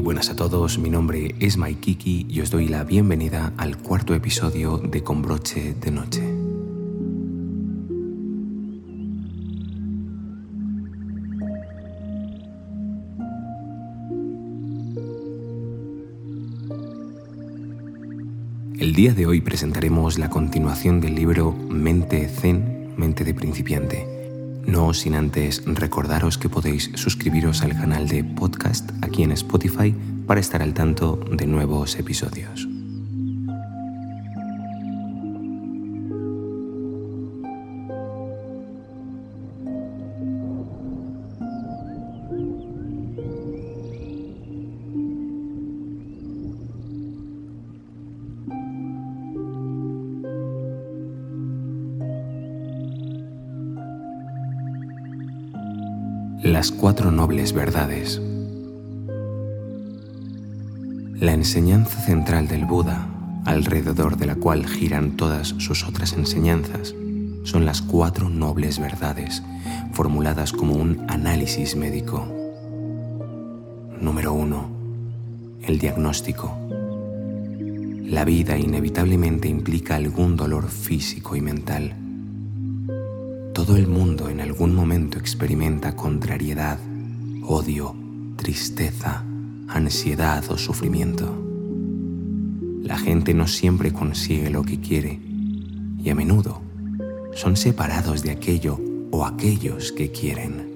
Muy buenas a todos, mi nombre es Maikiki y os doy la bienvenida al cuarto episodio de Con broche de noche. El día de hoy presentaremos la continuación del libro Mente Zen, Mente de Principiante no sin antes recordaros que podéis suscribiros al canal de podcast aquí en Spotify para estar al tanto de nuevos episodios. Las cuatro nobles verdades. La enseñanza central del Buda, alrededor de la cual giran todas sus otras enseñanzas, son las cuatro nobles verdades, formuladas como un análisis médico. Número uno, el diagnóstico. La vida inevitablemente implica algún dolor físico y mental todo el mundo en algún momento experimenta contrariedad, odio, tristeza, ansiedad o sufrimiento. La gente no siempre consigue lo que quiere y a menudo son separados de aquello o aquellos que quieren.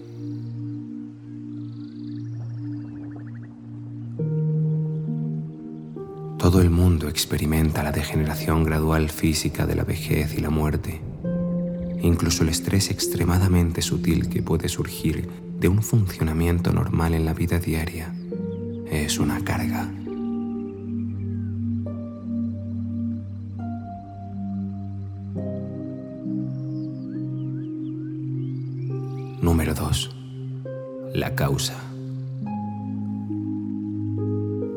Todo el mundo experimenta la degeneración gradual física de la vejez y la muerte incluso el estrés extremadamente sutil que puede surgir de un funcionamiento normal en la vida diaria es una carga. Número 2. La causa.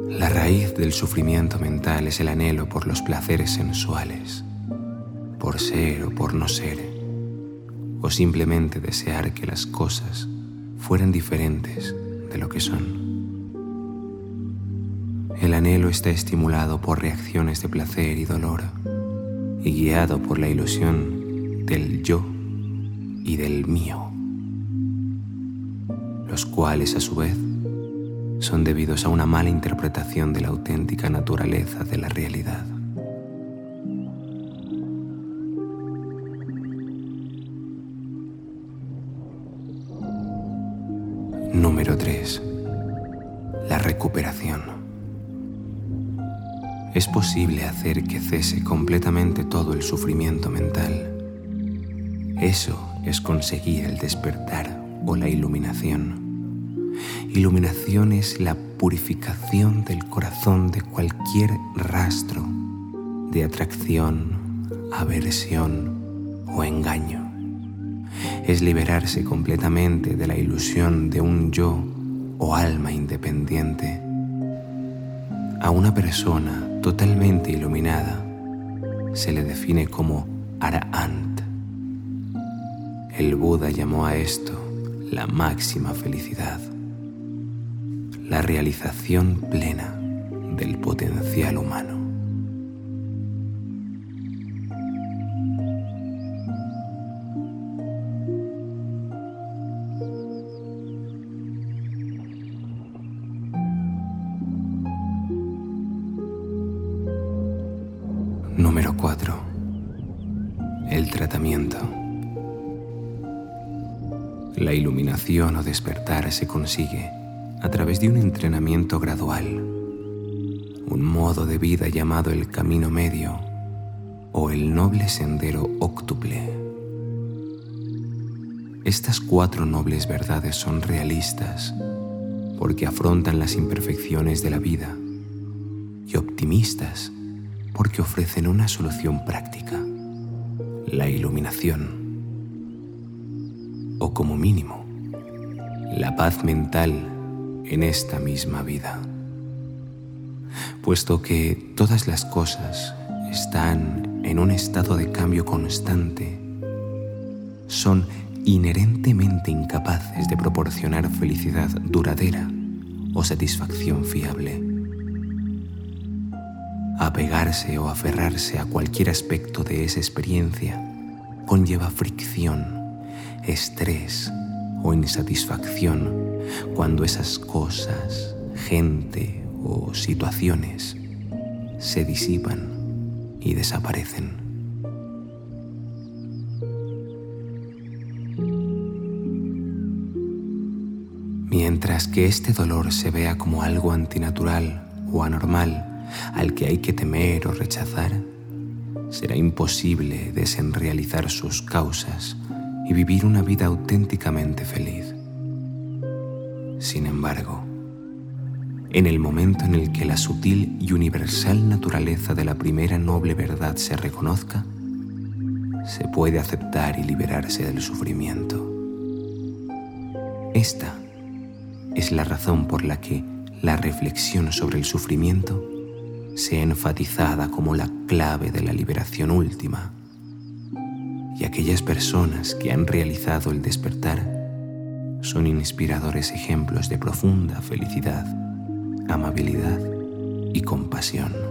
La raíz del sufrimiento mental es el anhelo por los placeres sensuales, por ser o por no ser o simplemente desear que las cosas fueran diferentes de lo que son. El anhelo está estimulado por reacciones de placer y dolor y guiado por la ilusión del yo y del mío, los cuales a su vez son debidos a una mala interpretación de la auténtica naturaleza de la realidad. 3. La recuperación. Es posible hacer que cese completamente todo el sufrimiento mental. Eso es conseguir el despertar o la iluminación. Iluminación es la purificación del corazón de cualquier rastro de atracción, aversión o engaño es liberarse completamente de la ilusión de un yo o alma independiente. A una persona totalmente iluminada se le define como Arahant. El Buda llamó a esto la máxima felicidad, la realización plena del potencial humano. Número 4. El tratamiento. La iluminación o despertar se consigue a través de un entrenamiento gradual, un modo de vida llamado el camino medio o el noble sendero óctuple. Estas cuatro nobles verdades son realistas porque afrontan las imperfecciones de la vida y optimistas porque ofrecen una solución práctica, la iluminación, o como mínimo, la paz mental en esta misma vida, puesto que todas las cosas están en un estado de cambio constante, son inherentemente incapaces de proporcionar felicidad duradera o satisfacción fiable. Apegarse o aferrarse a cualquier aspecto de esa experiencia conlleva fricción, estrés o insatisfacción cuando esas cosas, gente o situaciones se disipan y desaparecen. Mientras que este dolor se vea como algo antinatural o anormal al que hay que temer o rechazar, será imposible desenrealizar sus causas y vivir una vida auténticamente feliz. Sin embargo, en el momento en el que la sutil y universal naturaleza de la primera noble verdad se reconozca, se puede aceptar y liberarse del sufrimiento. Esta es la razón por la que la reflexión sobre el sufrimiento se ha enfatizada como la clave de la liberación última. Y aquellas personas que han realizado el despertar son inspiradores ejemplos de profunda felicidad, amabilidad y compasión.